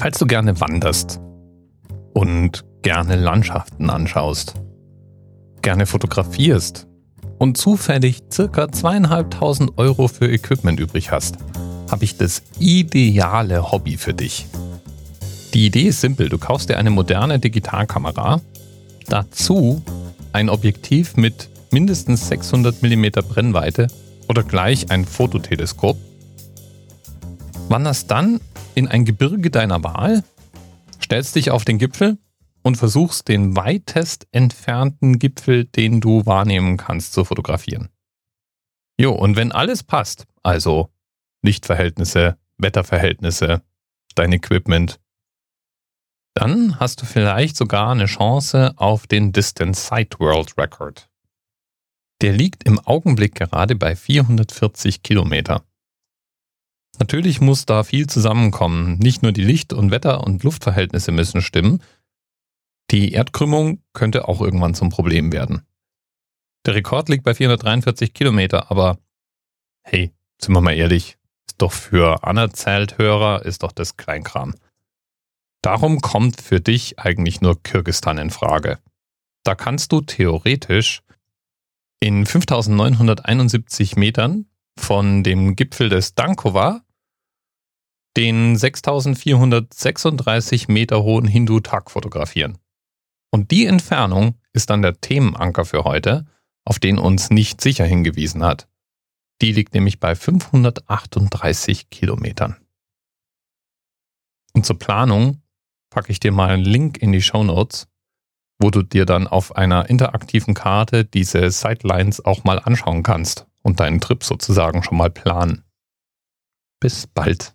Falls du gerne wanderst und gerne Landschaften anschaust, gerne fotografierst und zufällig circa zweieinhalbtausend Euro für Equipment übrig hast, habe ich das ideale Hobby für dich. Die Idee ist simpel. Du kaufst dir eine moderne Digitalkamera, dazu ein Objektiv mit mindestens 600 mm Brennweite oder gleich ein Fototeleskop, wanderst dann in ein Gebirge deiner Wahl, stellst dich auf den Gipfel und versuchst den weitest entfernten Gipfel, den du wahrnehmen kannst, zu fotografieren. Jo, und wenn alles passt, also Lichtverhältnisse, Wetterverhältnisse, dein Equipment, dann hast du vielleicht sogar eine Chance auf den Distance Sight World Record. Der liegt im Augenblick gerade bei 440 Kilometer. Natürlich muss da viel zusammenkommen. Nicht nur die Licht- und Wetter- und Luftverhältnisse müssen stimmen. Die Erdkrümmung könnte auch irgendwann zum Problem werden. Der Rekord liegt bei 443 Kilometer, aber hey, sind wir mal ehrlich, ist doch für anerzählt Hörer, ist doch das Kleinkram. Darum kommt für dich eigentlich nur Kirgistan in Frage. Da kannst du theoretisch in 5971 Metern von dem Gipfel des Dankova den 6436 Meter hohen Hindu-Tag fotografieren. Und die Entfernung ist dann der Themenanker für heute, auf den uns nicht sicher hingewiesen hat. Die liegt nämlich bei 538 Kilometern. Und zur Planung packe ich dir mal einen Link in die Show Notes, wo du dir dann auf einer interaktiven Karte diese Sidelines auch mal anschauen kannst und deinen Trip sozusagen schon mal planen. Bis bald.